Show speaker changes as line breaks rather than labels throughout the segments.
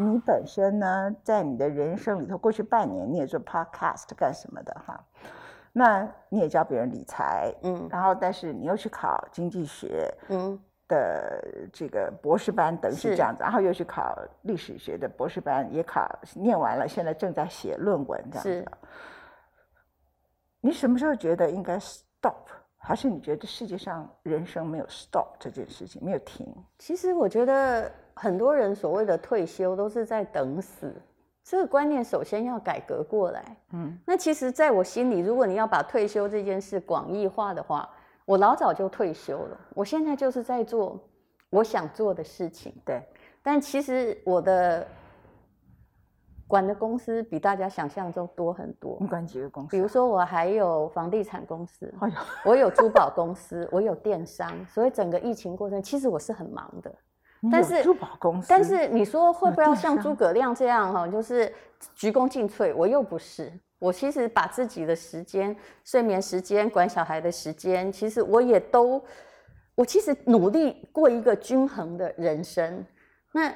你本身呢，在你的人生里头，过去半年你也做 podcast 干什么的哈？那你也教别人理财，嗯，然后但是你又去考经济学，嗯的这个博士班，等于是这样子，然后又去考历史学的博士班，也考念完了，现在正在写论文这样子。你什么时候觉得应该 stop？还是你觉得世界上人生没有 stop 这件事情，没有停？
其实我觉得很多人所谓的退休都是在等死，这个观念首先要改革过来。嗯，那其实在我心里，如果你要把退休这件事广义化的话，我老早就退休了。我现在就是在做我想做的事情。
对，
但其实我的。管的公司比大家想象中多很多。
你管几个公司？
比如说，我还有房地产公司，哎我有珠宝公司，我有电商。所以整个疫情过程，其实我是很忙的。
但是珠宝公司，
但是你说会不会要像诸葛亮这样哈，就是鞠躬尽瘁？我又不是。我其实把自己的时间、睡眠时间、管小孩的时间，其实我也都，我其实努力过一个均衡的人生。那。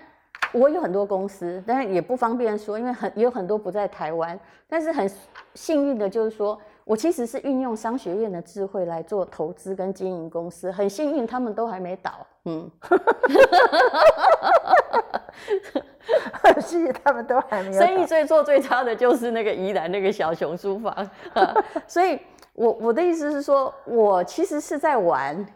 我有很多公司，但是也不方便说，因为很也有很多不在台湾。但是很幸运的就是说，我其实是运用商学院的智慧来做投资跟经营公司，很幸运他们都还没倒。嗯，
很幸运他们都还没有。
生意最做最差的就是那个宜兰那个小熊书房。所以，我我的意思是说，我其实是在玩。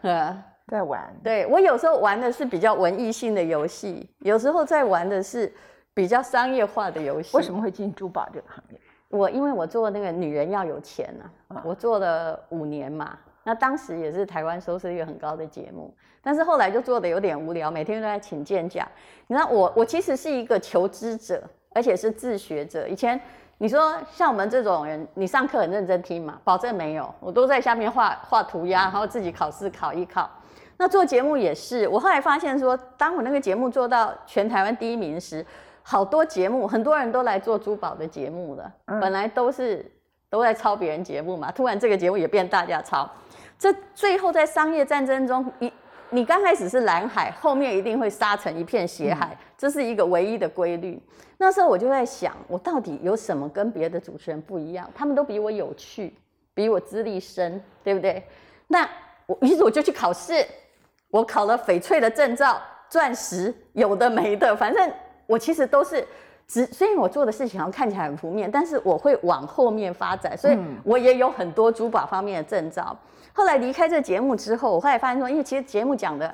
在玩，
对我有时候玩的是比较文艺性的游戏，有时候在玩的是比较商业化的游戏。
为什么会进珠宝这个行业？
我因为我做那个女人要有钱啊，我做了五年嘛，那当时也是台湾收视率很高的节目，但是后来就做的有点无聊，每天都在请见假。你知道我我其实是一个求知者，而且是自学者。以前你说像我们这种人，你上课很认真听嘛？保证没有，我都在下面画画涂鸦，然后自己考试考一考。那做节目也是，我后来发现说，当我那个节目做到全台湾第一名时，好多节目很多人都来做珠宝的节目了。本来都是都在抄别人节目嘛，突然这个节目也变大家抄。这最后在商业战争中，你你刚开始是蓝海，后面一定会杀成一片血海，这是一个唯一的规律。那时候我就在想，我到底有什么跟别的主持人不一样？他们都比我有趣，比我资历深，对不对？那我于是我就去考试。我考了翡翠的证照，钻石有的没的，反正我其实都是只虽然我做的事情好像看起来很负面，但是我会往后面发展，所以我也有很多珠宝方面的证照。后来离开这节目之后，我后来发现说，因为其实节目讲的，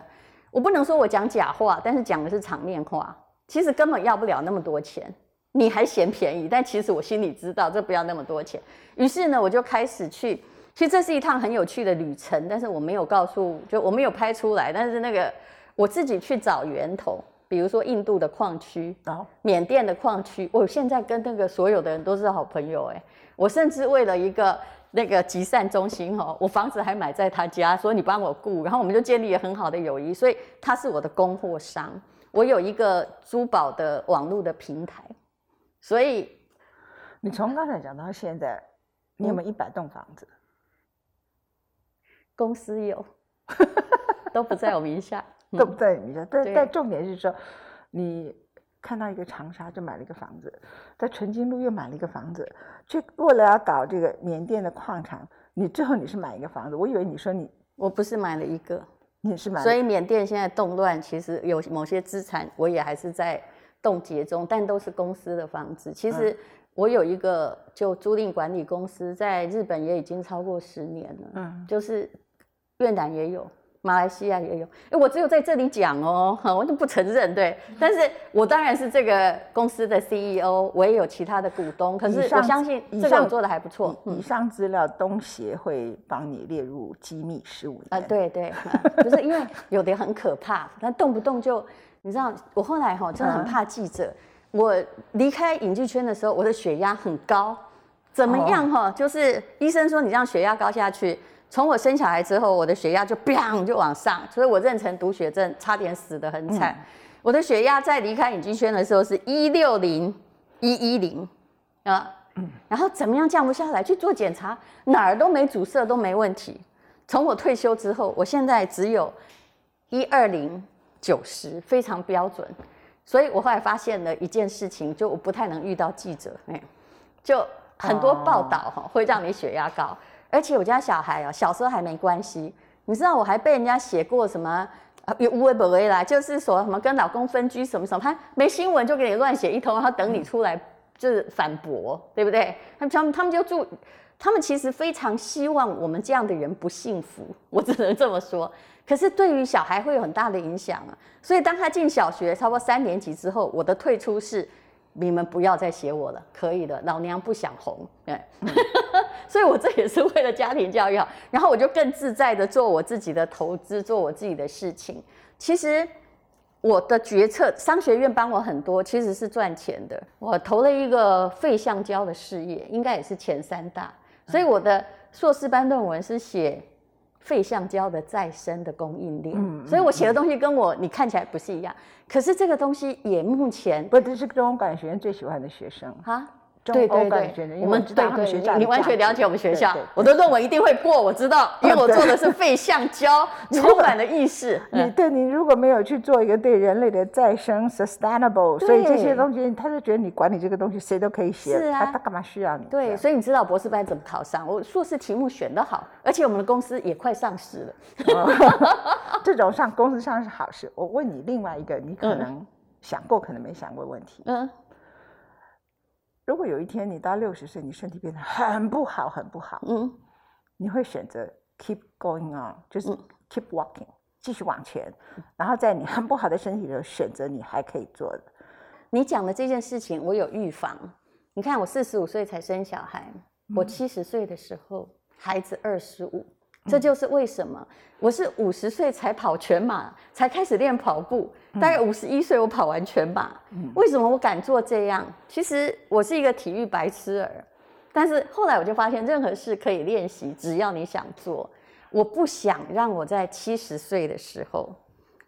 我不能说我讲假话，但是讲的是场面话，其实根本要不了那么多钱，你还嫌便宜，但其实我心里知道这不要那么多钱。于是呢，我就开始去。其实这是一趟很有趣的旅程，但是我没有告诉，就我没有拍出来。但是那个我自己去找源头，比如说印度的矿区，缅甸的矿区，我现在跟那个所有的人都是好朋友哎。我甚至为了一个那个集散中心哦，我房子还买在他家，说你帮我雇，然后我们就建立了很好的友谊。所以他是我的供货商，我有一个珠宝的网络的平台。所以
你从刚才讲到现在，你有没有一百栋房子？
公司有，都不在我名下，
都不在你名下。但但重点是说，你看到一个长沙就买了一个房子，在纯金路又买了一个房子，去为了要搞这个缅甸的矿场，你最后你是买一个房子。我以为你说你
我不是买了一个，
你是买。
所以缅甸现在动乱，其实有某些资产我也还是在冻结中，但都是公司的房子。其实。我有一个就租赁管理公司，在日本也已经超过十年了。嗯，就是越南也有，马来西亚也有。哎，我只有在这里讲哦，我都不承认。对，但是我当然是这个公司的 CEO，我也有其他的股东。可是我相信这个做的还不错。
以上资料东协会帮你列入机密事务。啊，
对对，不是因为有的很可怕，他动不动就，你知道，我后来哈真的很怕记者。我离开影剧圈的时候，我的血压很高，怎么样哈？就是医生说你让血压高下去，从我生小孩之后，我的血压就砰就往上，所以我妊娠毒血症差点死得很惨。我的血压在离开影剧圈的时候是一六零一一零啊，然后怎么样降不下来？去做检查，哪儿都没阻塞，都没问题。从我退休之后，我现在只有一二零九十，非常标准。所以我后来发现了一件事情，就我不太能遇到记者，哎，就很多报道哈会让你血压高，而且我家小孩哦，小时候还没关系，你知道我还被人家写过什么有无微不微啦，就是说什么跟老公分居什么什么，他没新闻就给你乱写一通，然后等你出来就是反驳，对不对？他们他们就住，他们其实非常希望我们这样的人不幸福，我只能这么说。可是对于小孩会有很大的影响啊，所以当他进小学差不多三年级之后，我的退出是，你们不要再写我了，可以的，老娘不想红，哎，所以我这也是为了家庭教育好，然后我就更自在的做我自己的投资，做我自己的事情。其实我的决策，商学院帮我很多，其实是赚钱的。我投了一个废橡胶的事业，应该也是前三大，所以我的硕士班论文是写。废橡胶的再生的供应链，所以我写的东西跟我你看起来不是一样，可是这个东西也目前
不，这是中管学院最喜欢的学生。啊。
对对对，我们对对，你完全了解我们学校，我的论文一定会过，我知道，因为我做的是废橡胶，充满了意识。
你对你如果没有去做一个对人类的再生 sustainable，所以这些东西他就觉得你管理这个东西谁都可以写，
是
啊，他干嘛需要你？
对，所以你知道博士班怎么考上？我硕士题目选得好，而且我们的公司也快上市了。
这种上公司上是好事。我问你另外一个，你可能想过，可能没想过问题。嗯。如果有一天你到六十岁，你身体变得很不好，很不好，嗯，你会选择 keep going on，就是 keep walking，继续往前，然后在你很不好的身体里选择你还可以做的。
你讲的这件事情，我有预防。你看，我四十五岁才生小孩，我七十岁的时候，孩子二十五。这就是为什么我是五十岁才跑全马，才开始练跑步。大概五十一岁我跑完全马。为什么我敢做这样？其实我是一个体育白痴儿，但是后来我就发现，任何事可以练习，只要你想做。我不想让我在七十岁的时候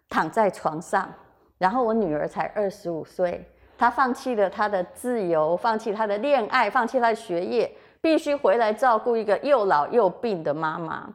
躺在床上，然后我女儿才二十五岁，她放弃了她的自由，放弃她的恋爱，放弃她的学业，必须回来照顾一个又老又病的妈妈。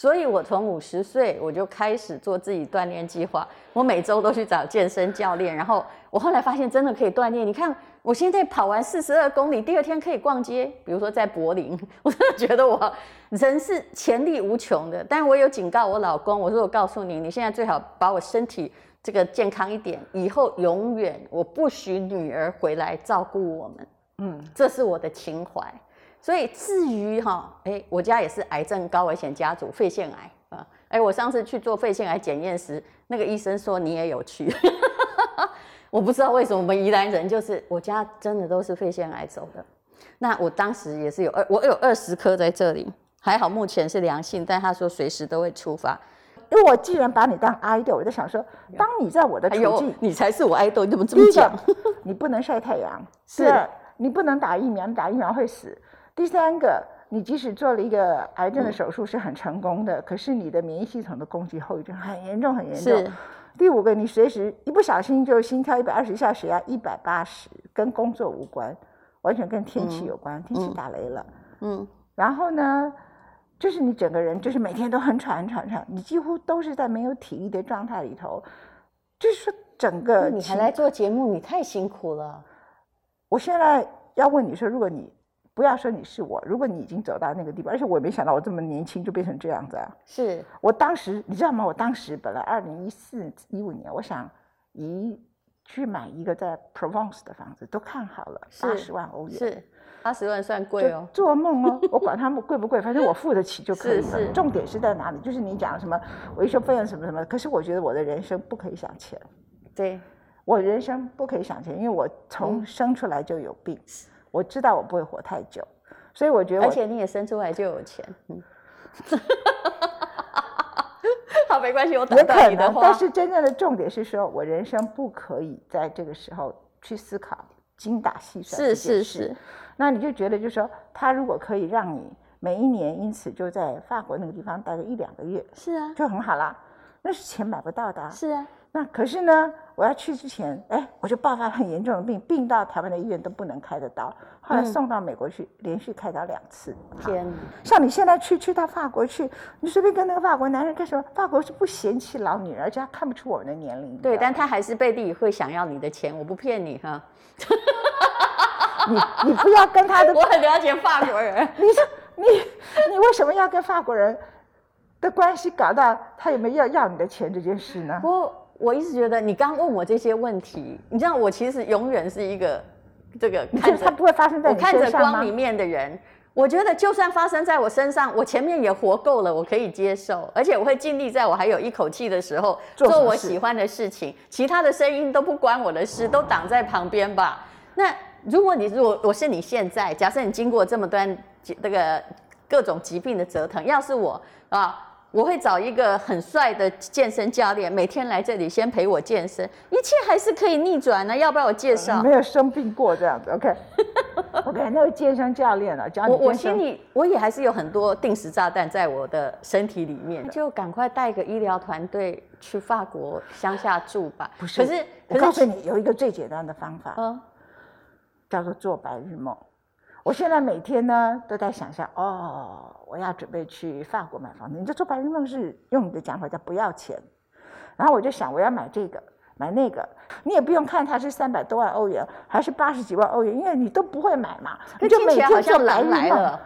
所以，我从五十岁我就开始做自己锻炼计划。我每周都去找健身教练，然后我后来发现真的可以锻炼。你看，我现在跑完四十二公里，第二天可以逛街，比如说在柏林，我真的觉得我人是潜力无穷的。但我有警告我老公，我说我告诉你，你现在最好把我身体这个健康一点，以后永远我不许女儿回来照顾我们。嗯，这是我的情怀。所以至于哈，哎，我家也是癌症高危险家族，肺腺癌啊。哎，我上次去做肺腺癌检验时，那个医生说你也有去。我不知道为什么我们宜兰人就是我家真的都是肺腺癌走的。那我当时也是有二，我有二十颗在这里，还好目前是良性，但他说随时都会出发。
因为我既然把你当 idol，我就想说，当你在我的处境，
你才是我 idol，你怎么这么讲？
你不能晒太阳，是，你不能打疫苗，打疫苗会死。第三个，你即使做了一个癌症的手术是很成功的，可是你的免疫系统的攻击后遗症很严重，很严重。第五个，你随时一不小心就心跳一百二十下，血压一百八十，跟工作无关，完全跟天气有关，天气打雷了。嗯。然后呢，就是你整个人就是每天都很喘很喘喘，你几乎都是在没有体力的状态里头，就是说整个。
你还来做节目，你太辛苦了。
我现在要问你说，如果你。不要说你是我，如果你已经走到那个地步，而且我也没想到我这么年轻就变成这样子啊！
是
我当时你知道吗？我当时本来二零一四一五年，我想移去买一个在 Provence 的房子，都看好了，八十万欧元。
是八十万算贵哦，
做梦哦！我管他们贵不贵，反正我付得起就可以了。重点是在哪里？就是你讲什么维修费用什么什么。可是我觉得我的人生不可以想钱。
对，
我人生不可以想钱，因为我从生出来就有病。我知道我不会活太久，所以我觉得，
而且你也生出来就有钱，嗯，好，没关系，我等待你的话。
但是真正的重点是说，我人生不可以在这个时候去思考精打细算
是是是。
那你就觉得，就是说，他如果可以让你每一年因此就在法国那个地方待个一两个月，
是啊，
就很好啦。那是钱买不到的。
是啊。
那可是呢，我要去之前，哎，我就爆发很严重的病，病到台湾的医院都不能开的刀，后来送到美国去，连续开刀两次。
天
像你现在去去到法国去，你随便跟那个法国男人干什么？法国是不嫌弃老女人，而且他看不出我们的年龄。
对，但他还是背地里会想要你的钱，我不骗你哈。
你你不要跟他的，
我很了解法国人。
你说你你为什么要跟法国人的关系搞到他有没有要要你的钱这件事呢？
我。我一直觉得你刚问我这些问题，你知道我其实永远是一个这个看着
它不会发生在
我看着光里面的人。我觉得就算发生在我身上，我前面也活够了，我可以接受，而且我会尽力在我还有一口气的时候做我喜欢的事情。其他的声音都不关我的事，都挡在旁边吧。那如果你如果我是你现在，假设你经过这么段这个各种疾病的折腾，要是我啊。我会找一个很帅的健身教练，每天来这里先陪我健身，一切还是可以逆转的。要不要我介绍？
没有生病过这样子，OK，OK，那个健身教练啊，教你。
我我心里我也还是有很多定时炸弹在我的身体里面，就赶快带个医疗团队去法国乡下住吧。
不是，
可是
我告诉你有一个最简单的方法，嗯，叫做做白日梦。我现在每天呢都在想象，哦，我要准备去法国买房子。你就做白日梦是用你的讲法叫不要钱，然后我就想我要买这个买那个，你也不用看它是三百多万欧元还是八十几万欧元，因为你都不会买嘛，你就每天做白日梦。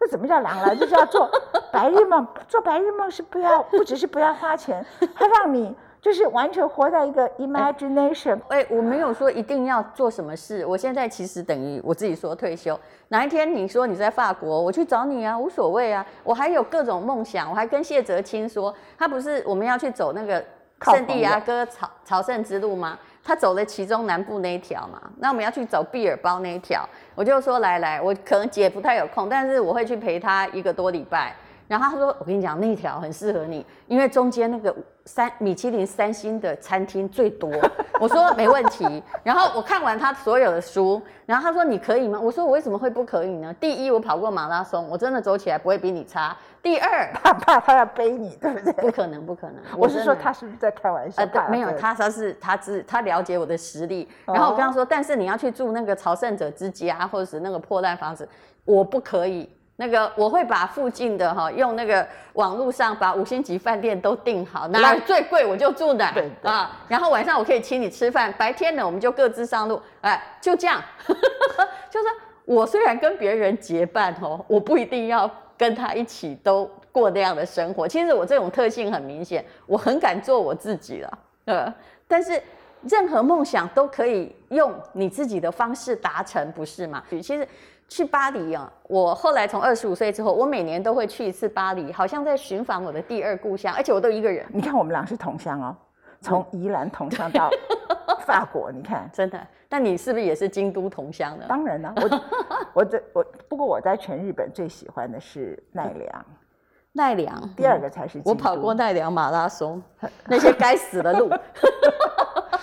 那怎么叫狼来？就是要做白日梦，做白日梦是不要，不只是不要花钱，它让你。就是完全活在一个 imagination。
哎，我没有说一定要做什么事。我现在其实等于我自己说退休。哪一天你说你在法国，我去找你啊，无所谓啊。我还有各种梦想。我还跟谢哲清说，他不是我们要去走那个圣地亚哥朝朝圣之路吗？他走了其中南部那一条嘛。那我们要去走毕尔包那一条，我就说来来，我可能姐不太有空，但是我会去陪他一个多礼拜。然后他说：“我跟你讲，那条很适合你，因为中间那个三米其林三星的餐厅最多。”我说：“没问题。”然后我看完他所有的书，然后他说：“你可以吗？”我说：“我为什么会不可以呢？第一，我跑过马拉松，我真的走起来不会比你差。第二，
怕怕他要背你，对不对？
不可能，不可能。
我是说，他是不是在开玩笑？
呃，没有，他他是他知他了解我的实力。然后我跟他说：“但是你要去住那个朝圣者之家，或者是那个破烂房子，我不可以。”那个我会把附近的哈用那个网络上把五星级饭店都订好，哪最贵我就住哪啊。然后晚上我可以请你吃饭，白天呢我们就各自上路，哎，就这样。就是我虽然跟别人结伴哦，我不一定要跟他一起都过那样的生活。其实我这种特性很明显，我很敢做我自己了。呃，但是任何梦想都可以用你自己的方式达成，不是吗？其实。去巴黎啊！我后来从二十五岁之后，我每年都会去一次巴黎，好像在寻访我的第二故乡，而且我都一个人。
你看，我们俩是同乡哦，从宜兰同乡到法国，你看，
真的。但你是不是也是京都同乡呢？
当然了，我 我这我不过我在全日本最喜欢的是奈良，
奈良
第二个才是。
我跑过奈良马拉松，那些该死的路。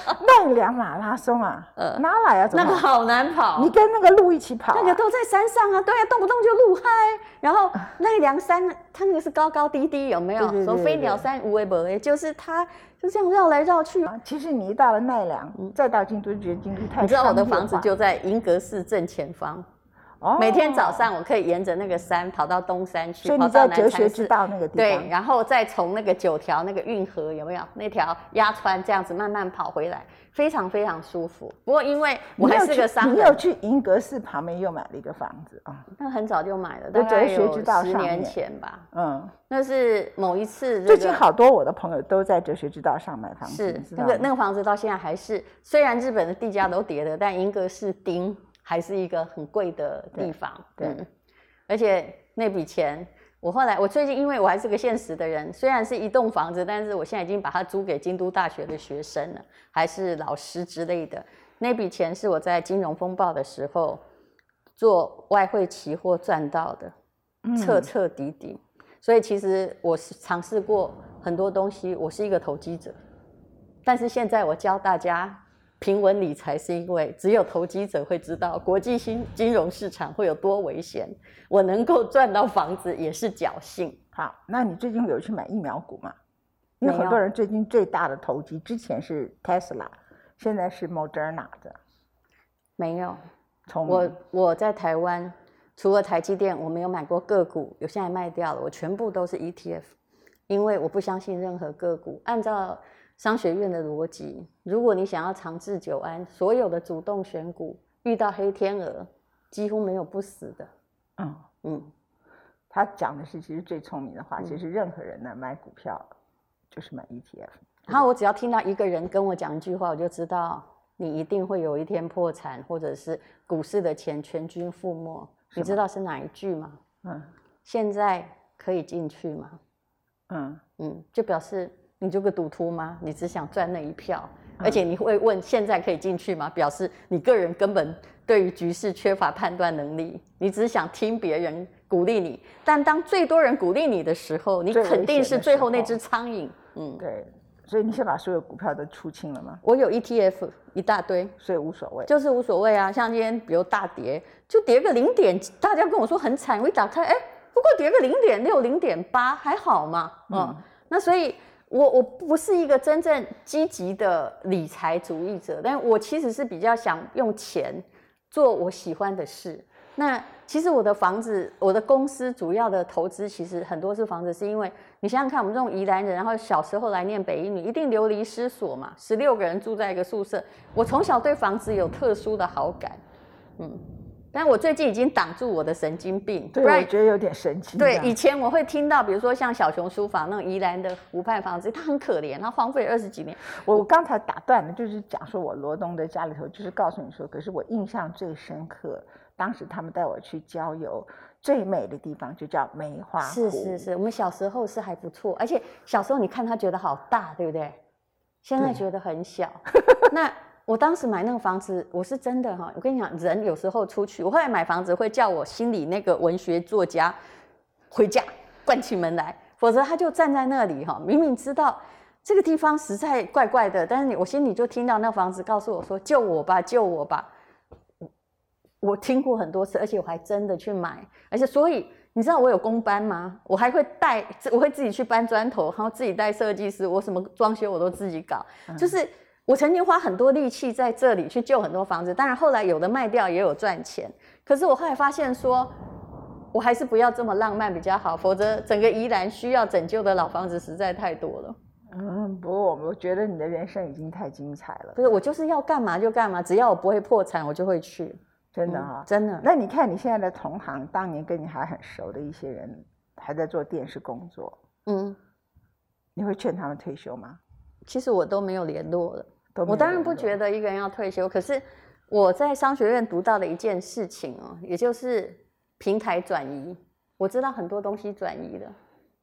奈良马拉松啊，呃，哪来啊？
那个好难跑。
你跟那个鹿一起跑，
那个都在山上啊，对啊，动不动就路嗨。然后奈良山，它那个是高高低低，有没有？什么飞鸟山、无为不诶，就是它就这样绕来绕去。
其实你一到了奈良，再到京都，觉得京都太……
你知道我的房子就在银阁寺正前方。每天早上我可以沿着那个山跑到东山去，
跑到哲学之道那个地方，
对，然后再从那个九条那个运河有没有那条鸭川这样子慢慢跑回来，非常非常舒服。不过因为我还是个商人，
你有去银阁寺旁边又买了一个房子啊？
那很早就买了，大概有十年前吧。嗯，那是某一次。
最近好多我的朋友都在哲学之道上买房子，
是那个那个房子到现在还是，虽然日本的地价都跌了，但银阁寺丁。还是一个很贵的地方，对，而且那笔钱，我后来我最近因为我还是个现实的人，虽然是一栋房子，但是我现在已经把它租给京都大学的学生了，还是老师之类的。那笔钱是我在金融风暴的时候做外汇期货赚到的，彻彻底底。所以其实我是尝试过很多东西，我是一个投机者，但是现在我教大家。平稳理财是因为只有投机者会知道国际新金融市场会有多危险。我能够赚到房子也是侥幸。
好，那你最近有去买疫苗股吗？因为很多人最近最大的投机，之前是 Tesla，现在是 Moderna 的。
没有，我我在台湾，除了台积电，我没有买过个股，有现在卖掉了，我全部都是 ETF，因为我不相信任何个股。按照商学院的逻辑，如果你想要长治久安，所有的主动选股遇到黑天鹅，几乎没有不死的。嗯
嗯，他讲的是其实最聪明的话，其实任何人呢买股票。就是买 ETF，
然后我只要听到一个人跟我讲一句话，我就知道你一定会有一天破产，或者是股市的钱全军覆没。你知道是哪一句吗？嗯，现在可以进去吗？嗯嗯，就表示你就个赌徒吗？你只想赚那一票，而且你会问现在可以进去吗？表示你个人根本对于局势缺乏判断能力，你只想听别人鼓励你。但当最多人鼓励你的时候，你肯定是最后那只苍蝇。
嗯，对，所以你先把所有股票都出清了吗？
我有 ETF 一大堆，
所以无所谓，
就是无所谓啊。像今天比如大跌，就跌个零点，大家跟我说很惨，我一打开，哎，不过跌个零点六、零点八，还好嘛。嗯，那所以我我不是一个真正积极的理财主义者，但我其实是比较想用钱做我喜欢的事。那其实我的房子，我的公司主要的投资其实很多是房子，是因为你想想看，我们这种宜兰人，然后小时候来念北一女，一定流离失所嘛，十六个人住在一个宿舍。我从小对房子有特殊的好感，嗯，但我最近已经挡住我的神经病。
对，我觉得有点神奇。
对，以前我会听到，比如说像小熊书房那种宜兰的湖畔房子，它很可怜，它荒废二十几年。
我我刚才打断了，就是讲说我罗东的家里头，就是告诉你说，可是我印象最深刻。当时他们带我去郊游，最美的地方就叫梅花湖。
是是是，我们小时候是还不错，而且小时候你看它觉得好大，对不对？现在觉得很小。那我当时买那个房子，我是真的哈，我跟你讲，人有时候出去，我后来买房子会叫我心里那个文学作家回家关起门来，否则他就站在那里哈，明明知道这个地方实在怪怪的，但是你我心里就听到那房子告诉我说：“救我吧，救我吧。”我听过很多次，而且我还真的去买，而且所以你知道我有工班吗？我还会带，我会自己去搬砖头，然后自己带设计师，我什么装修我都自己搞。就是我曾经花很多力气在这里去救很多房子，当然后来有的卖掉也有赚钱。可是我后来发现说，我还是不要这么浪漫比较好，否则整个宜兰需要拯救的老房子实在太多了。
嗯，不过我觉得你的人生已经太精彩了。
不是，我就是要干嘛就干嘛，只要我不会破产，我就会去。
真的哈，
真的。
那你看你现在的同行，当年跟你还很熟的一些人，还在做电视工作，嗯，你会劝他们退休吗？
其实我都没有联络了。我当然不觉得一个人要退休，可是我在商学院读到的一件事情哦，也就是平台转移。我知道很多东西转移了，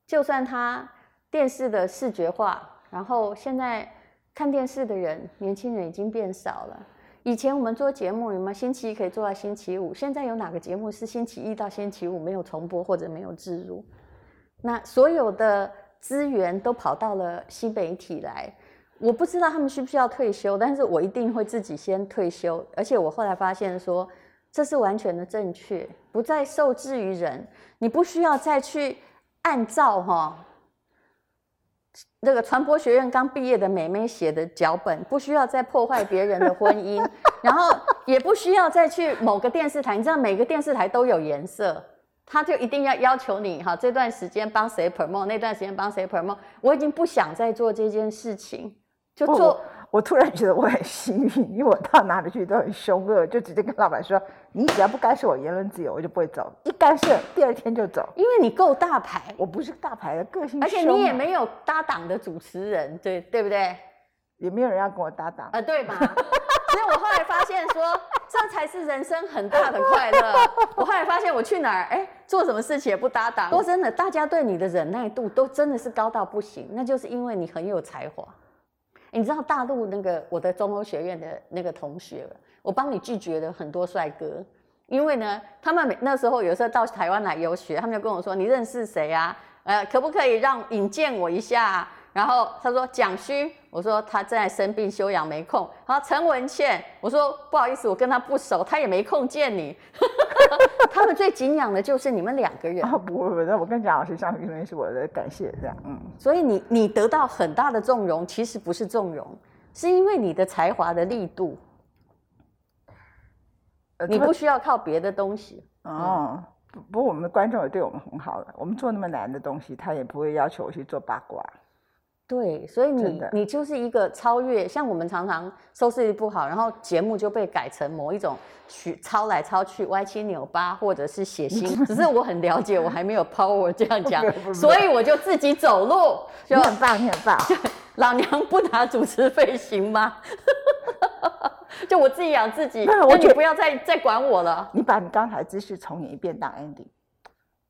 就算他电视的视觉化，然后现在看电视的人，年轻人已经变少了。以前我们做节目，有没有星期一可以做到星期五？现在有哪个节目是星期一到星期五没有重播或者没有置入？那所有的资源都跑到了新媒体来。我不知道他们需不需要退休，但是我一定会自己先退休。而且我后来发现说，这是完全的正确，不再受制于人，你不需要再去按照哈。那个传播学院刚毕业的美眉写的脚本，不需要再破坏别人的婚姻，然后也不需要再去某个电视台。你知道每个电视台都有颜色，他就一定要要求你哈，这段时间帮谁 promote，那段时间帮谁 promote。我已经不想再做这件事情，就做。
我突然觉得我很幸运，因为我到哪里去都很凶恶，就直接跟老板说：“你只要不干涉我言论自由，我就不会走。一干涉，第二天就走。”
因为你够大牌，
我不是大牌的个性，
而且你也没有搭档的主持人，对对不对？
也没有人要跟我搭档
啊，对吧？所以我后来发现说，这才是人生很大的快乐。我后来发现，我去哪儿，哎，做什么事情也不搭档。说真的，大家对你的忍耐度都真的是高到不行，那就是因为你很有才华。你知道大陆那个我的中欧学院的那个同学，我帮你拒绝了很多帅哥，因为呢，他们每那时候有时候到台湾来游学，他们就跟我说：“你认识谁啊？呃，可不可以让引荐我一下？”然后他说：“蒋勋。”我说：“他正在生病休养，没空。”好，陈文茜，我说：“不好意思，我跟他不熟，他也没空见你。” 他们最敬仰的就是你们两个人。
啊不不不，那我跟蒋老师相处，因为是我的感谢，这样嗯。
所以你你得到很大的纵容，其实不是纵容，是因为你的才华的力度，你不需要靠别的东西。
哦，不过，我们的观众也对我们很好了，我们做那么难的东西，他也不会要求我去做八卦。
对，所以你你就是一个超越，像我们常常收视率不好，然后节目就被改成某一种去抄来抄去、歪七扭八，或者是写新。只是我很了解，我还没有 power 这样讲，所以我就自己走路。
你很棒，你很棒。
老娘不拿主持费行吗？就我自己养自己，那你不要再再管我了。
你把你刚才姿势重演一遍当 ending。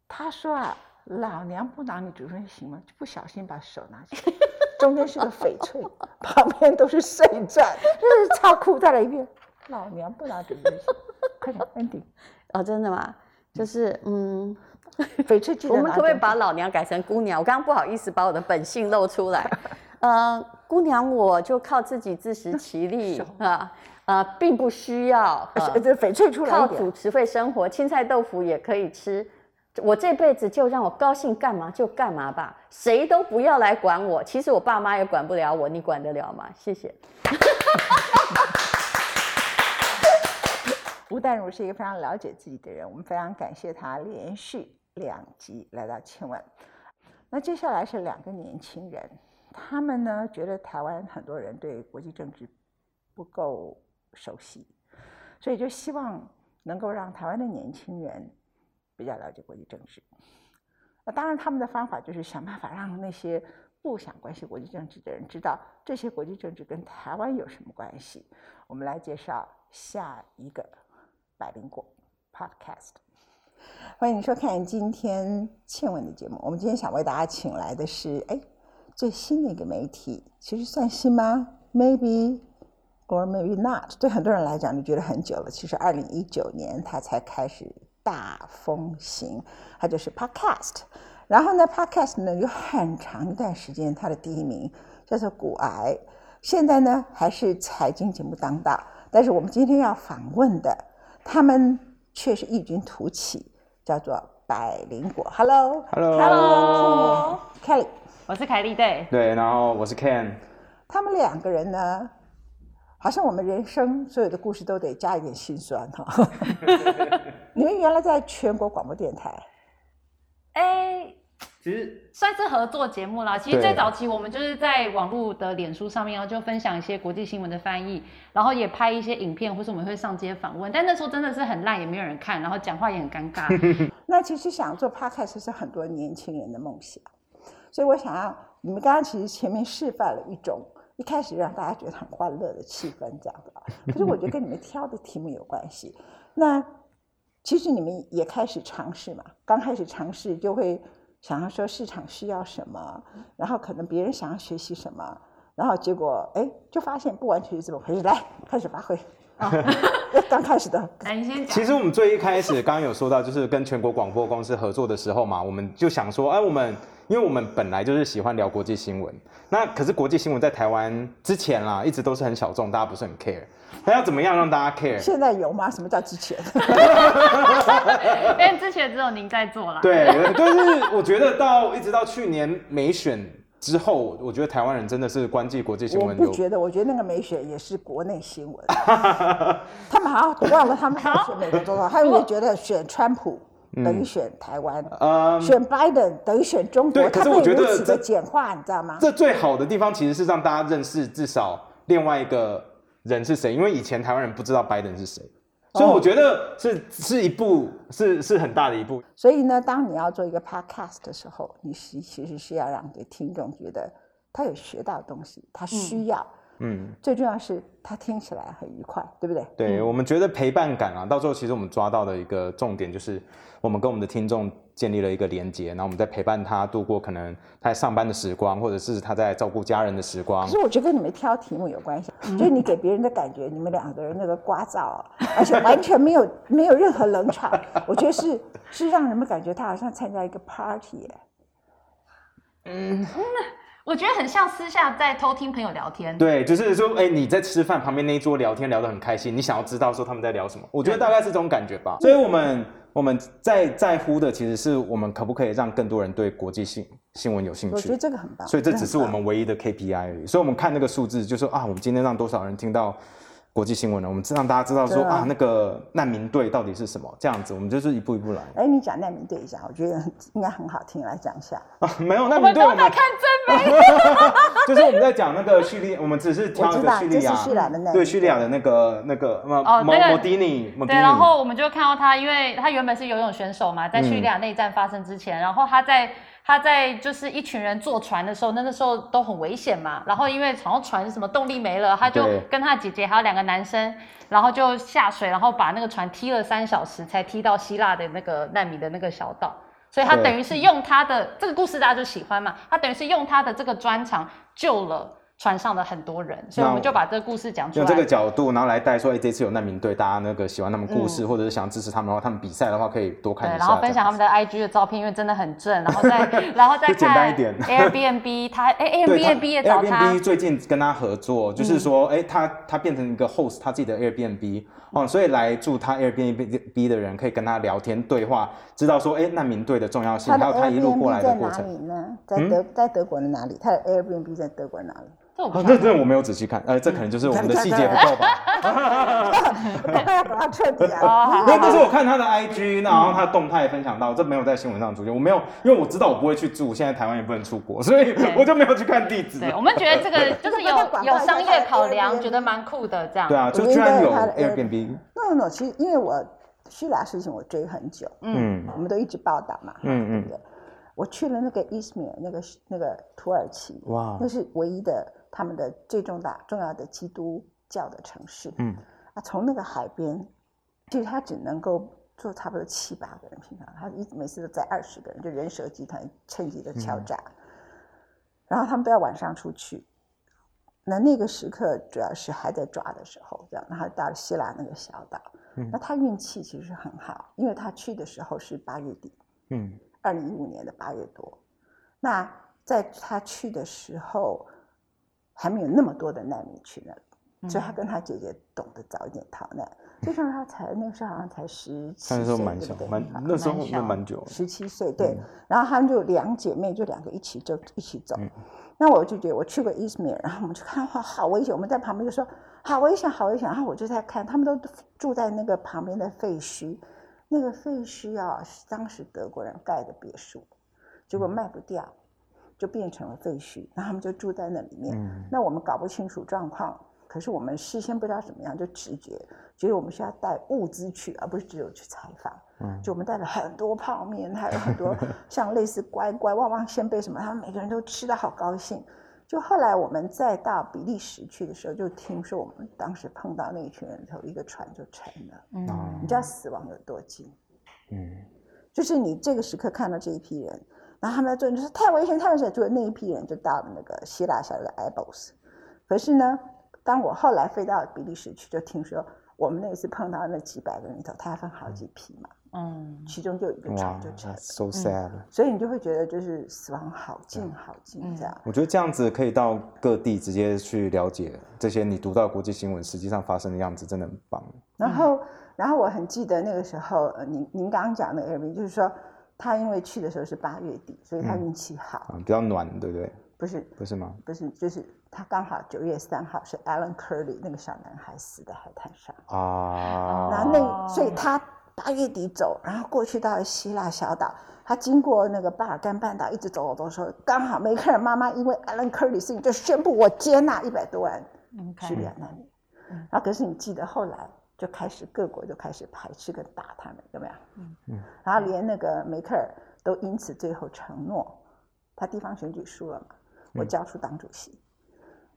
他说啊。老娘不拿你主任行吗？就不小心把手拿起来，中间是个翡翠，旁边都是碎钻，就 是超酷！再来一遍，老娘不拿主任行，快点 ending。
哦，真的吗？就是嗯，
翡翠。
我们可不可以把老娘改成姑娘？我刚刚不好意思把我的本性露出来。呃，姑娘，我就靠自己自食其力啊啊，并不需要
这翡翠出来
靠主持费生活，青菜豆腐也可以吃。我这辈子就让我高兴干嘛就干嘛吧，谁都不要来管我。其实我爸妈也管不了我，你管得了吗？谢谢。
吴淡如是一个非常了解自己的人，我们非常感谢他连续两集来到《亲吻》。那接下来是两个年轻人，他们呢觉得台湾很多人对国际政治不够熟悉，所以就希望能够让台湾的年轻人。比较了解国际政治，那当然他们的方法就是想办法让那些不想关心国际政治的人知道这些国际政治跟台湾有什么关系。我们来介绍下一个百灵果 Podcast，欢迎收看今天倩文的节目。我们今天想为大家请来的是哎最新的一个媒体，其实算新吗？Maybe or maybe not。对很多人来讲，你觉得很久了。其实二零一九年他才开始。大风行，它就是 Podcast。然后呢，Podcast 呢有很长一段时间，它的第一名叫做骨癌。现在呢还是财经节目当道，但是我们今天要访问的，他们却是异军突起，叫做百灵果。Hello，Hello，Hello，Kelly，
我是凯莉，对，
对，然后我是 Ken。
他们两个人呢？好像我们人生所有的故事都得加一点心酸哈。你们原来在全国广播电台，
哎，其实算是合作节目啦。其实最早期我们就是在网络的脸书上面，然后就分享一些国际新闻的翻译，然后也拍一些影片，或是我们会上街访问。但那时候真的是很烂，也没有人看，然后讲话也很尴尬。
那其实想做 podcast 是很多年轻人的梦想，所以我想要你们刚刚其实前面示范了一种。一开始让大家觉得很欢乐的气氛，这样子啊。可是我觉得跟你们挑的题目有关系。那其实你们也开始尝试嘛，刚开始尝试就会想要说市场需要什么，然后可能别人想要学习什么，然后结果哎，就发现不完全是这么回事。来，开始发挥。刚开始的，
来你先讲。
其实我们最一开始刚刚有说到，就是跟全国广播公司合作的时候嘛，我们就想说，哎，我们。因为我们本来就是喜欢聊国际新闻，那可是国际新闻在台湾之前啦，一直都是很小众，大家不是很 care。那要怎么样让大家 care？
现在有吗？什么叫之前？
因为 之前只有您在做啦。
对，但是我觉得到一直到去年美选之后，我觉得台湾人真的是关注国际新闻。
我不觉得，我觉得那个美选也是国内新闻。他们好像忘了，他们选美国总统，他们觉得选川普。等于选台湾，选 Biden 等于选中国，
可是我觉得
这简化，你知道吗？
这最好的地方其实是让大家认识至少另外一个人是谁，因为以前台湾人不知道 Biden 是谁，所以我觉得是是一步是是很大的一步。
所以呢，当你要做一个 Podcast 的时候，你是其实是要让给听众觉得他有学到东西，他需要。嗯，最重要是他听起来很愉快，对不对？
对我们觉得陪伴感啊，到最后其实我们抓到的一个重点就是，我们跟我们的听众建立了一个连接，然后我们在陪伴他度过可能他在上班的时光，或者是他在照顾家人的时光。
可是我觉得跟你们挑题目有关系，就是你给别人的感觉，你们两个人那个聒噪，而且完全没有没有任何冷场，我觉得是是让人们感觉他好像参加一个 party。
嗯。我觉得很像私下在偷听朋友聊天。
对，就是说，哎，你在吃饭旁边那一桌聊天聊得很开心，你想要知道说他们在聊什么？我觉得大概是这种感觉吧。所以我们我们在在乎的其实是我们可不可以让更多人对国际新新闻有兴趣。
我觉得这个很棒。
所以这只是我们唯一的 KPI 而已。所以我们看那个数字，就说啊，我们今天让多少人听到。国际新闻了，我们让大家知道说啊，那个难民队到底是什么？这样子，我们就是一步一步来。
哎，你讲难民队一下，我觉得应该很好听，来讲一下
啊。没有难民队，
我们在看真美。
就是我们在讲那个叙利亚，我们只是挑一个叙利亚，对叙利亚的那个那个哦，那个莫迪尼。
对，然后我们就看到他，因为他原本是游泳选手嘛，在叙利亚内战发生之前，然后他在。他在就是一群人坐船的时候，那个时候都很危险嘛。然后因为好像船什么动力没了，他就跟他姐姐还有两个男生，然后就下水，然后把那个船踢了三小时，才踢到希腊的那个难民的那个小岛。所以他等于是用他的这个故事大家就喜欢嘛，他等于是用他的这个专长救了。船上的很多人，所以我们就把这个故事讲出来。
用这个角度，然后来带说，哎，这次有难民队，大家那个喜欢他们故事，或者是想支持他们的话，他们比赛的话可以多看一下。
然后分享他们的 IG 的照片，因为真的很正。然后再，然后再看。
简单一点。
Airbnb，他哎，Airbnb 也找
他。Airbnb 最近跟他合作，就是说，哎，他他变成一个 host，他自己的 Airbnb 哦，所以来住他 Airbnb 的人可以跟他聊天对话，知道说，哎，难民队的重要性，还有他一路过来的过程。
在哪里呢？在德，在德国的哪里？他的 Airbnb 在德国哪里？
这这我没有仔细看，呃，这可能就是我们的细节不够吧。
要把它彻底啊！
因为这是我看他的 IG，然后他动态分享到，这没有在新闻上出现。我没有，因为我知道我不会去住，现在台湾也不能出国，所以我就没有去看地址。
对，我们觉得这个就是有有商业考量，觉得蛮酷的这样。
对啊，就居然有 Airbnb。
No No，其实因为我叙利亚事情我追很久，嗯，我们都一直报道嘛，嗯嗯。我去了那个伊斯米尔，那个那个土耳其，哇，那是唯一的。他们的最重大重要的基督教的城市，嗯，啊，从那个海边，其实他只能够坐差不多七八个人，平常他一每次都在二十个人，就人蛇集团趁机的敲诈，然后他们都要晚上出去，那那个时刻主要是还在抓的时候，这样，然后到了希腊那个小岛，嗯。那他运气其实很好，因为他去的时候是八月底，嗯，二零一五年的八月多，那在他去的时候。还没有那么多的难民去那里，所以他跟他姐姐懂得早一点逃难。就像他才那个时候好像才十七岁，
那时候蛮小，蛮那时候那蛮久，
十七岁对。然后他们就两姐妹就两个一起就一起走。那我就觉得我去过伊斯米尔，然后我们就看哇好危险，我们在旁边就说好危险好危险。然后我就在看，他们都住在那个旁边的废墟，那个废墟啊是当时德国人盖的别墅，结果卖不掉。就变成了废墟，然后他们就住在那里面。那我们搞不清楚状况，可是我们事先不知道怎么样，就直觉觉得我们需要带物资去，而不是只有去采访。嗯，就我们带了很多泡面，还有很多 像类似乖乖、旺旺仙贝什么，他们每个人都吃的好高兴。就后来我们再到比利时去的时候，就听说我们当时碰到那一群人头，一个船就沉了。嗯，你知道死亡有多近？嗯，就是你这个时刻看到这一批人。然后他们在做，就是太危险，太危险。就那一批人就到了那个希腊小的 Abos。可是呢，当我后来飞到比利时去，就听说我们那次碰到那几百个人里头，他分好几批嘛。嗯。其中就有一个船就沉了。
So sad。
所以你就会觉得，就是死亡好近好近这样。
我觉得这样子可以到各地直接去了解这些你读到国际新闻实际上发生的样子，真的很棒。
然后，然后我很记得那个时候，呃，您您刚刚讲的 Airbnb，就是说。他因为去的时候是八月底，所以他运气好，
比较暖，对不对？
不是，
不是吗？
不是，就是他刚好九月三号是 Alan Curley 那个小男孩死在海滩上啊。然后那，所以他八月底走，然后过去到希腊小岛，他经过那个巴尔干半岛，一直走走走，说刚好梅克尔妈妈因为 Alan Curley 事情就宣布我接纳一百多万叙利亚难民。然后可是你记得后来。就开始各国就开始排斥跟打他们，有没有？嗯嗯。然后连那个梅克尔都因此最后承诺，他地方选举输了嘛，我交出党主席，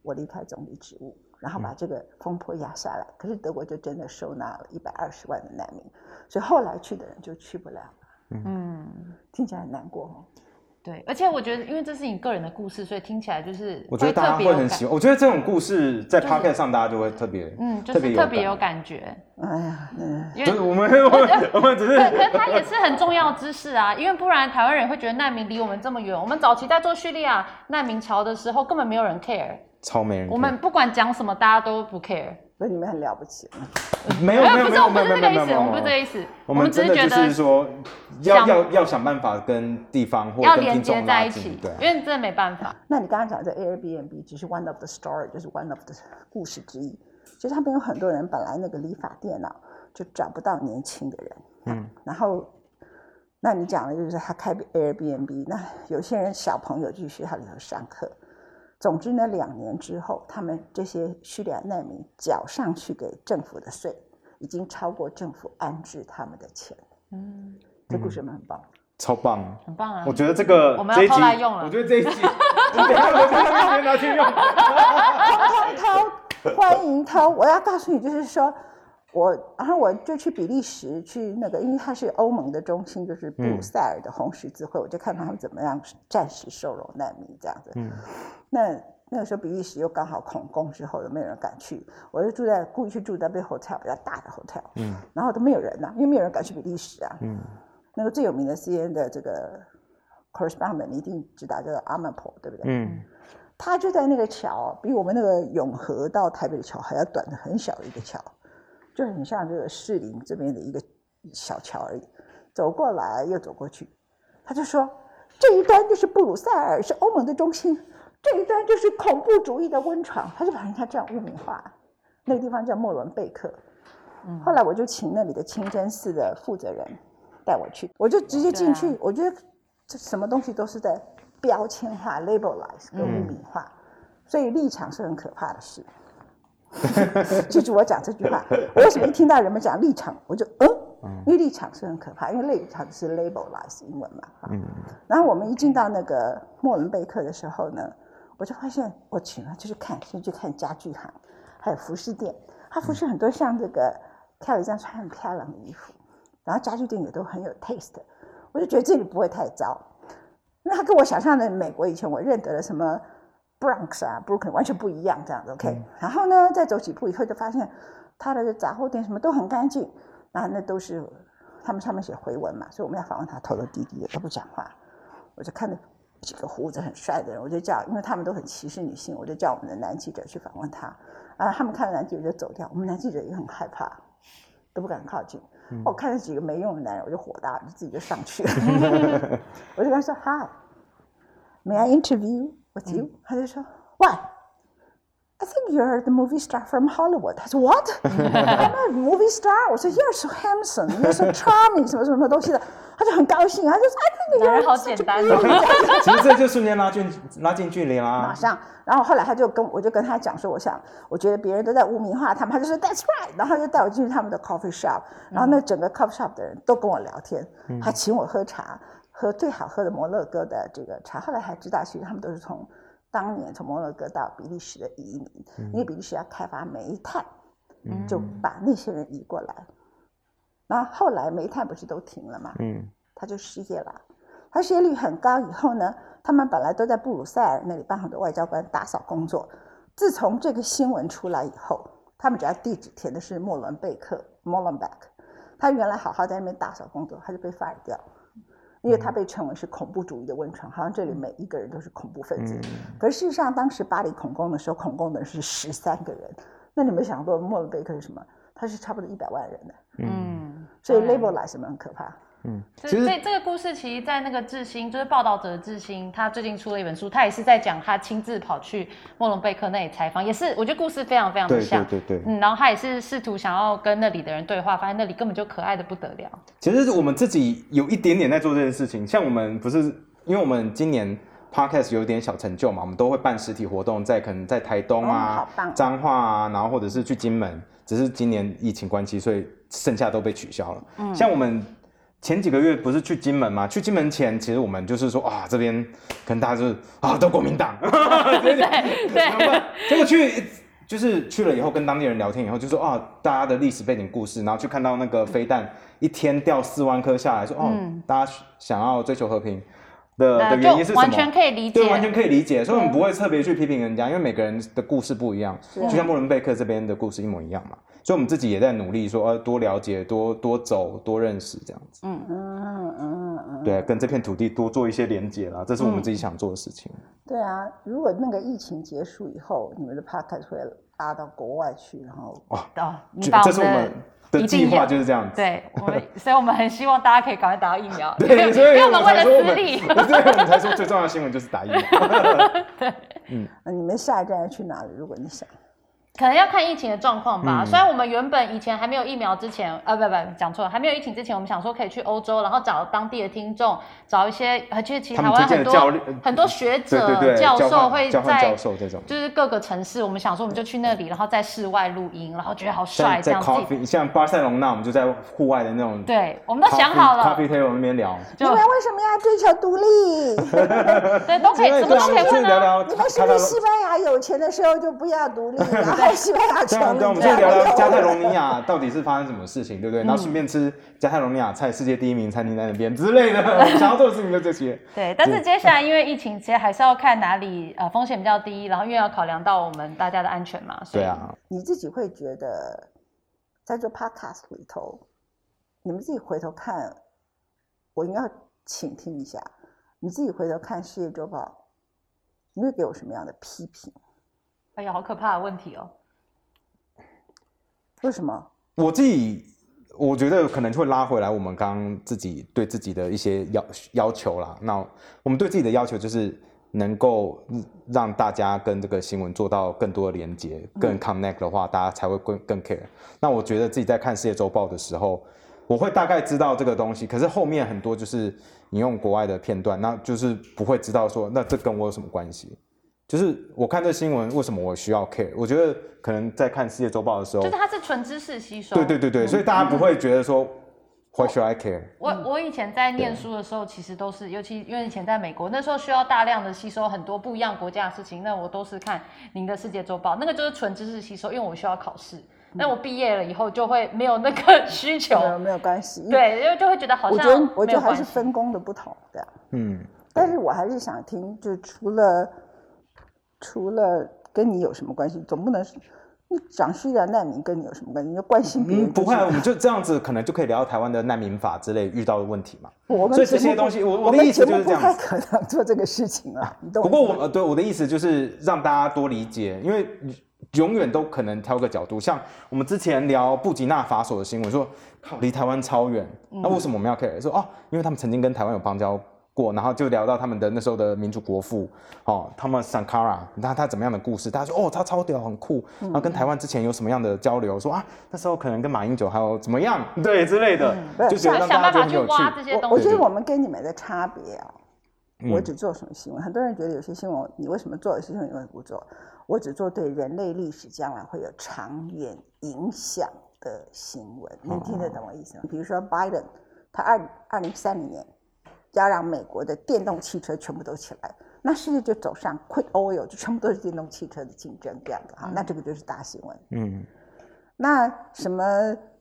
我离开总理职务，然后把这个风波压下来。可是德国就真的收纳了一百二十万的难民，所以后来去的人就去不了了。嗯，听起来很难过哦。
对，而且我觉得，因为这是你个人的故事，所以听起来就是
我觉得大家会很喜欢。我觉得这种故事在 p o c k e t 上，大家就会特别，嗯，
就是特别有感觉。哎呀，
嗯，因为我们我们只是，
可可它也是很重要知识啊，因为不然台湾人会觉得难民离我们这么远。我们早期在做叙利亚难民潮的时候，根本没有人 care。
超没人。
我们不管讲什么，大家都不 care。
所以你们很了不起。
没有没有没有，
不是这个意思，我们不是这个意思。
我们真的就是说，要要要想办法跟地方或
要连接在一起，对，因为真的没办法。
那你刚刚讲这 Airbnb 只是 one of the story，就是 one of the 故事之一。其实他们有很多人本来那个理发店啊，就找不到年轻的人，嗯，然后，那你讲的就是他开 Airbnb，那有些人小朋友去学校里头上课。总之呢，两年之后，他们这些叙利亚难民缴上去给政府的税，已经超过政府安置他们的钱。嗯，这故事很棒，
超棒，
很棒啊！
我觉得这个
我们要偷来用了。
我觉得这一集，拿去用，
偷偷偷，欢迎偷！我要告诉你，就是说。我，然后我就去比利时去那个，因为它是欧盟的中心，就是布鲁塞尔的红十字会，我就看他们怎么样暂时收容难民这样子。嗯，那那个时候比利时又刚好恐攻之后，又没有人敢去，我就住在故意去住在被 hotel 比较大的 hotel。嗯，然后都没有人呐，因为没有人敢去比利时啊。嗯，那个最有名的 C N 的这个 correspondent 你一定知道，叫做 a m a p o 对不对？嗯，他就在那个桥，比我们那个永和到台北的桥还要短的很小的一个桥。就很像这个士林这边的一个小桥而已，走过来又走过去，他就说这一端就是布鲁塞尔，是欧盟的中心，这一端就是恐怖主义的温床，他就把人家这样污名化。那个地方叫莫伦贝克，后来我就请那里的清真寺的负责人带我去，我就直接进去，我觉得这什么东西都是在标签化、labelize 跟污名化，所以立场是很可怕的事。记住我讲这句话，我为什么一听到人们讲立场，我就嗯，因为立场是很可怕，因为立场是 labelize 英文嘛。嗯。然后我们一进到那个莫伦贝克的时候呢，我就发现我去了，就去看，先去看家具行，还有服饰店，它服饰很多像这个跳一这样穿很漂亮的衣服，然后家具店也都很有 taste，我就觉得这里不会太糟，因为它跟我想象的美国以前我认得的什么。Bronx 啊，Brooklyn 完全不一样，这样子 OK。然后呢，再走几步以后，就发现他的杂货店什么都很干净，那那都是他们上面写回文嘛，所以我们要访问他，头都低低的都不讲话。我就看到几个胡子很帅的人，我就叫，因为他们都很歧视女性，我就叫我们的男记者去访问他。啊，他们看到男记者就走掉，我们男记者也很害怕，都不敢靠近。我看到几个没用的男人，我就火大，就自己就上去了。我就跟他说：“Hi，May I interview？” With you？他就说，Why? I think you're the movie star from Hollywood. 他说 What? I'm a movie star. 我说 You're so handsome, you're so charming，什么什么东西的，他就很高兴，他就说 I think you're
好简单。
其实这就瞬间拉近拉近距离了。
马上，然后后来他就跟我就跟他讲说，我想我觉得别人都在污名化他们，他就说 That's right，然后就带我进去他们的 coffee shop，然后那整个 coffee shop 的人都跟我聊天，还请我喝茶。喝最好喝的摩洛哥的这个茶，后来还知道，其实他们都是从当年从摩洛哥到比利时的移民，因为比利时要开发煤炭，就把那些人移过来。然后后来煤炭不是都停了嘛，嗯，他就失业了。他失业率很高以后呢，他们本来都在布鲁塞尔那里帮很多外交官打扫工作。自从这个新闻出来以后，他们只要地址填的是莫伦贝克 （Molenbeek），他原来好好在那边打扫工作，他就被 fire 掉。因为它被称为是恐怖主义的温床，好像这里每一个人都是恐怖分子。可是事实上，当时巴黎恐攻的时候，恐攻的人是十三个人。那你们想过莫尔贝克是什么？他是差不多一百万人的。嗯，所以 label 来什么很可怕。
嗯，其实这这个故事，其实，在那个志兴，就是报道者志兴，他最近出了一本书，他也是在讲他亲自跑去莫龙贝克那里采访，也是我觉得故事非常非常的像，
对对对，
嗯，然后他也是试图想要跟那里的人对话，发现那里根本就可爱的不得了。
其实我们自己有一点点在做这件事情，像我们不是，因为我们今年 podcast 有点小成就嘛，我们都会办实体活动，在可能在台东啊、彰化啊，然后或者是去金门，只是今年疫情关系，所以剩下都被取消了。嗯，像我们。前几个月不是去金门吗？去金门前，其实我们就是说啊，这边可能大家就是啊，都国民党，
对对对。
结果去就是去了以后，跟当地人聊天以后，就说啊，大家的历史背景故事，然后去看到那个飞弹一天掉四万颗下来，说哦，大家想要追求和平的的原因是什么？
完全可以理解，
对，完全可以理解。所以我们不会特别去批评人家，因为每个人的故事不一样，就像莫伦贝克这边的故事一模一样嘛。所以我们自己也在努力说，呃，多了解，多多走，多认识这样子。嗯嗯嗯嗯，对，跟这片土地多做一些连接啦，这是我们自己想做的事情。
对啊，如果那个疫情结束以后，你们的 podcast 会拉到国外去，然后哦，
这是我们。的计划就是这样子，
对我们，所以我们很希望大家可以赶快打到疫苗，
对，
因为我们为了私利，
所以我们才说最重要的新闻就是打疫苗。
对，
嗯，那你们下一站要去哪里？如果你想。
可能要看疫情的状况吧。虽然我们原本以前还没有疫苗之前，呃，不不，讲错了，还没有疫情之前，我们想说可以去欧洲，然后找当地的听众，找一些，而且其实台湾很多很多学者、教授会在，就是各个城市，我们想说我们就去那里，然后在室外录音，然后觉得好帅这样子。
像巴塞隆那，我们就在户外的那种，
对，我们都想好了。
咖啡 table 那边聊，
你们为什么要追求独立？
对，都可以，什么都可以问
啊。你们是不是西班牙有钱的时候就不要独立？西班牙穷。
对，我们先聊聊加泰罗尼亚到底是发生什么事情，对不对？然后顺便吃加泰罗尼亚菜，世界第一名餐厅在那边之类的。想要做的事情就这些。
对，但是接下来因为疫情，其实还是要看哪里呃风险比较低，然后因为要考量到我们大家的安全嘛。
对啊。
你自己会觉得在做 podcast 里头，你们自己回头看，我应该倾听一下。你自己回头看《世界周报》，你会给我什么样的批评？
哎呀，好可怕的问题哦。
为什么？
我自己我觉得可能会拉回来，我们刚刚自己对自己的一些要要求啦。那我们对自己的要求就是能够让大家跟这个新闻做到更多的连接，更 connect 的话，大家才会更更 care。那我觉得自己在看世界周报的时候，我会大概知道这个东西，可是后面很多就是引用国外的片段，那就是不会知道说，那这跟我有什么关系？就是我看这新闻，为什么我需要 care？我觉得可能在看世界周报的时候，
就是它是纯知识吸收。
对对对对，所以大家不会觉得说，Why should I care？
我我以前在念书的时候，其实都是，尤其因为以前在美国，那时候需要大量的吸收很多不一样国家的事情，那我都是看您的世界周报，那个就是纯知识吸收，因为我需要考试。那我毕业了以后就会没有那个 需求，
没有没有关系。
对，因为就会觉得好像我
觉得我觉得还是分工的不同的。嗯，但是我还是想听，就除了。除了跟你有什么关系，总不能你讲叙利亚难民跟你有什么关系？你要关心别人？
不会，我们就这样子，可能就可以聊到台湾的难民法之类遇到的问题嘛。
我们
所以这些东西，我我的意思就是这样，不
太可能做这个事情啊。
不过我呃，对我的意思就是让大家多理解，因为永远都可能挑个角度。像我们之前聊布吉纳法索的新闻，说离台湾超远，那为什么我们要 care？说哦，因为他们曾经跟台湾有邦交。过，然后就聊到他们的那时候的民主国父，哦，他们 Sankara，他他怎么样的故事？大家说哦，他超屌，很酷。然后跟台湾之前有什么样的交流？说啊，那时候可能跟马英九还有怎么样，对之类的，就觉得让大家很有趣。
我我觉得我们跟你们的差别啊，我只做什么新闻？很多人觉得有些新闻你为什么做，有些新闻你为什么不做？我只做对人类历史将来会有长远影响的新闻。你听得懂我意思吗？比如说 Biden，他二二零三零年。要让美国的电动汽车全部都起来，那世界就走上 quit oil，就全部都是电动汽车的竞争这样的哈，那这个就是大新闻。嗯，那什么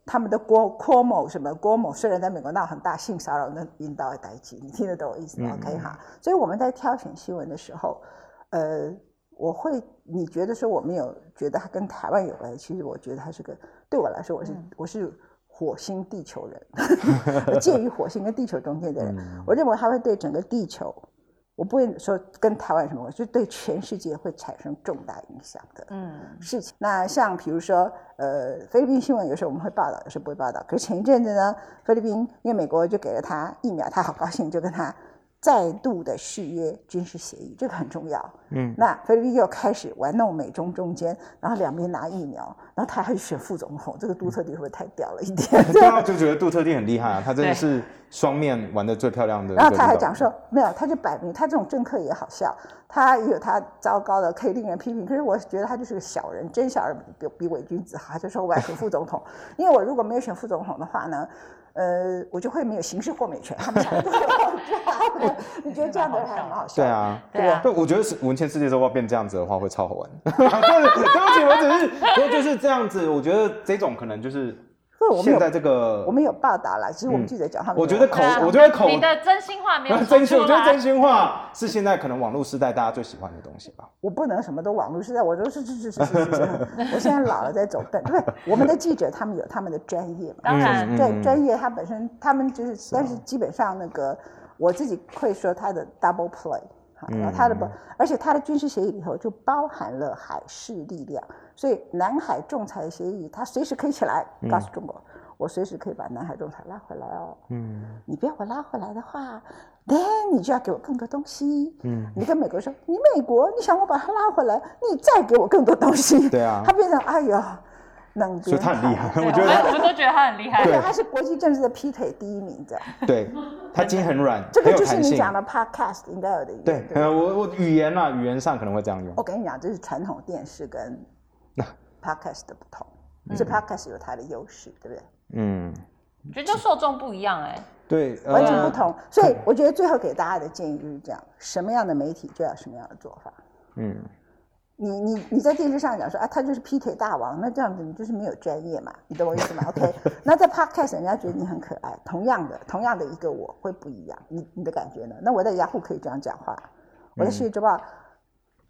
他们的郭郭某什么郭某，虽然在美国闹很大性骚扰那引导的代际，你听得懂我意思吗？OK 哈，所以我们在挑选新闻的时候，呃，我会你觉得说我没有觉得它跟台湾有关系，其实我觉得它是个对我来说，我是我是。火星地球人，介于火星跟地球中间的人，我认为他会对整个地球，我不会说跟台湾什么就对全世界会产生重大影响的嗯事情。那像比如说，呃，菲律宾新闻有时候我们会报道，有时候不会报道。可是前一阵子呢，菲律宾因为美国就给了他疫苗，他好高兴，就跟他。再度的续约军事协议，这个很重要。嗯，那菲律宾又开始玩弄美中中间，然后两边拿疫苗，然后他还选副总统，这个杜特地会不会太屌了一点？
对啊，就觉得杜特地很厉害啊，他真的是双面玩的最漂亮的。
然后他还讲说，没有，他就摆明他这种政客也好笑，他也有他糟糕的可以令人批评。可是我觉得他就是个小人，真小人比比伪君子好。他就说我要选副总统，因为我如果没有选副总统的话呢？呃，我就会没有刑事豁免权。他们想，你觉得这样子还很好笑？
对啊，对啊。对，我觉得是文茜世界周报变这样子的话，会超好玩。对不起，我只是，不过就是这样子。我觉得这种可能就是现在这个
我们有报道了，其实我们记者讲话，
我觉得口，我觉得口，
你的真心话没有
真心，我觉得真心话是现在可能网络时代大家最喜欢的东西吧。
我不能什么都网络时代，我都是是是是是是，我现在老了在走笨，对，我们的记者他们有他们的专业嘛，
当然
专专业他本身他们就是，但是基本上那个我自己会说他的 double play。然后他的不，而且他的军事协议里头就包含了海事力量，所以南海仲裁协议他随时可以起来告诉中国，我随时可以把南海仲裁拉回来哦。嗯，你不要我拉回来的话，then 你就要给我更多东西。嗯，你跟美国说，你美国你想我把它拉回来，你再给我更多东西。
对啊，
他变成哎呦。
所以他很厉害，我觉得
我们都觉得他很厉害。
对，他是国际政治的劈腿第一名，这样。
对，他筋很软，
这个就是你讲的 podcast 应该有的。
对，我我语言啊，语言上可能会这样用。
我跟你讲，这是传统电视跟 podcast 的不同，这 podcast 有它的优势，对不对？嗯，
我觉得就受众不一样哎。
对，
完全不同。所以我觉得最后给大家的建议就是这样：什么样的媒体就要什么样的做法。嗯。你你你在电视上讲说啊，他就是劈腿大王，那这样子你就是没有专业嘛？你懂我意思吗？OK，那在 Podcast 人家觉得你很可爱，同样的同样的一个我会不一样，你你的感觉呢？那我在雅虎可以这样讲话，我在世界周报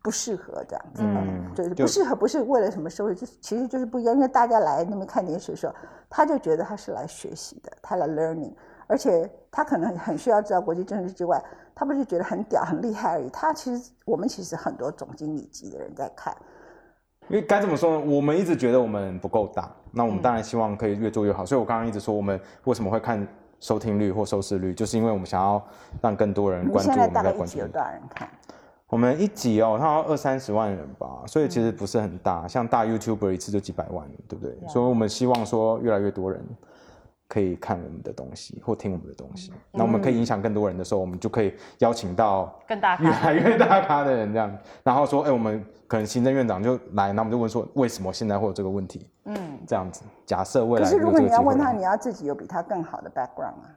不适合这样子，嗯就是不适合，不是为了什么收益，就是其实就是不一样，因为大家来那边看电视的时候，他就觉得他是来学习的，他来 learning。而且他可能很需要知道国际政治之外，他不是觉得很屌很厉害而已。他其实我们其实很多总经理级的人在看。
因为该怎么说呢？我们一直觉得我们不够大，那我们当然希望可以越做越好。所以我刚刚一直说，我们为什么会看收听率或收视率，就是因为我们想要让更多人关注我们。
大概一集有多少人看？
我们一集哦，它二三十万人吧，所以其实不是很大。像大 YouTuber 一次就几百万，对不对？所以我们希望说越来越多人。可以看我们的东西或听我们的东西，那我们可以影响更多人的时候，我们就可以邀请到
更大
越来越大咖的人这样，然后说，哎，我们可能行政院长就来，那我们就问说，为什么现在会有这个问题？嗯，这样子，假设未来可
是如果你要问他，你要自己有比他更好的 background 啊？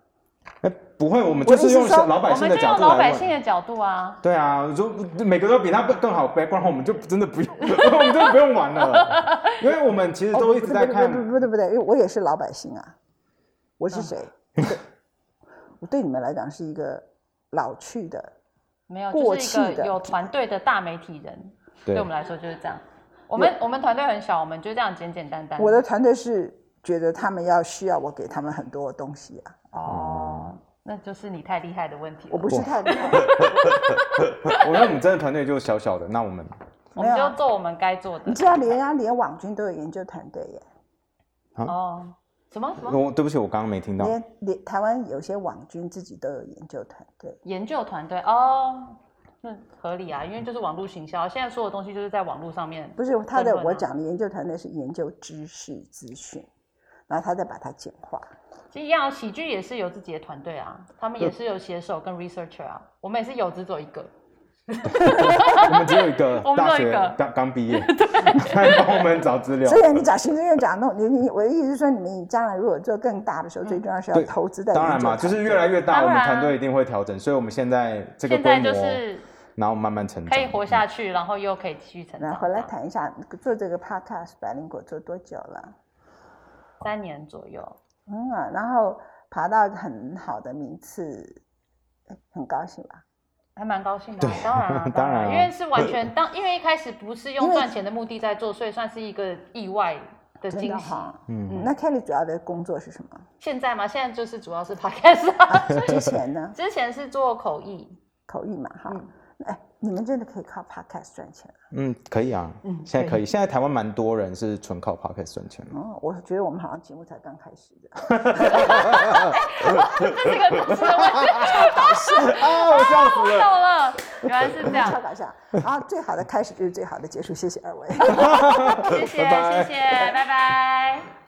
哎，不会，我们就是用老百姓的角度
老百姓的角度啊。
对啊，说每个都比他更好 background，我们就真的不用，我们就不用玩了，因为我们其实都一直在看。
不不对不对，因为我也是老百姓啊。我是谁？我对你们来讲是一个老去的、
没有就是一个有团队的大媒体人。对我们来说就是这样。我们我们团队很小，我们就这样简简单单。
我的团队是觉得他们要需要我给他们很多东西啊。
哦，那就是你太厉害的问题。
我不是太厉害。
我觉得我们真的团队就小小的，那我们
我们就做我们该做的。
你知道，连啊连网军都有研究团队耶。
哦。什么什么？我
对不起，我刚刚没听到。
连连台湾有些网军自己都有研究团队。
研究团队哦，那合理啊，因为就是网络行销，现在所有东西就是在网络上面。
不是他的，我讲的研究团队是研究知识资讯，然后他再把它简化。
其实一样，喜剧也是有自己的团队啊，他们也是有写手跟 researcher 啊，我们也是有只走一个。
我们只有一个大学刚刚毕业，来帮我们找资料。
所以你找行政院长弄你你我的意思是说，你们将来如果做更大的时候，最重要是要投资在。
当然嘛，就是越来越大，我们团队一定会调整。所以我们现在这个规模，然后慢慢成长，
可以活下去，然后又可以继续成长。
回来谈一下，做这个 podcast 百灵果做多久了？
三年左右。
嗯啊，然后爬到很好的名次，很高兴吧？
还蛮高兴的，当然 当然，因为是完全当，因为一开始不是用赚钱的目的在做，所以算是一个意外的惊喜。
嗯，那 Kelly 主要的工作是什么？
现在吗？现在就是主要是 podcast。
之前呢？
之前是做口译，
口译嘛，哈。哎，你们真的可以靠 podcast 赚钱
嗯，可以啊。嗯，现在可以。现在台湾蛮多人是纯靠 podcast 赚钱的。
哦，我觉得我们好像节目才刚开始的。
这是个故事，超搞笑
啊！我笑死
了，原来是这样，
超搞笑。然后最好的开始就是最好的结束，谢谢二位。
谢谢，谢谢，拜拜。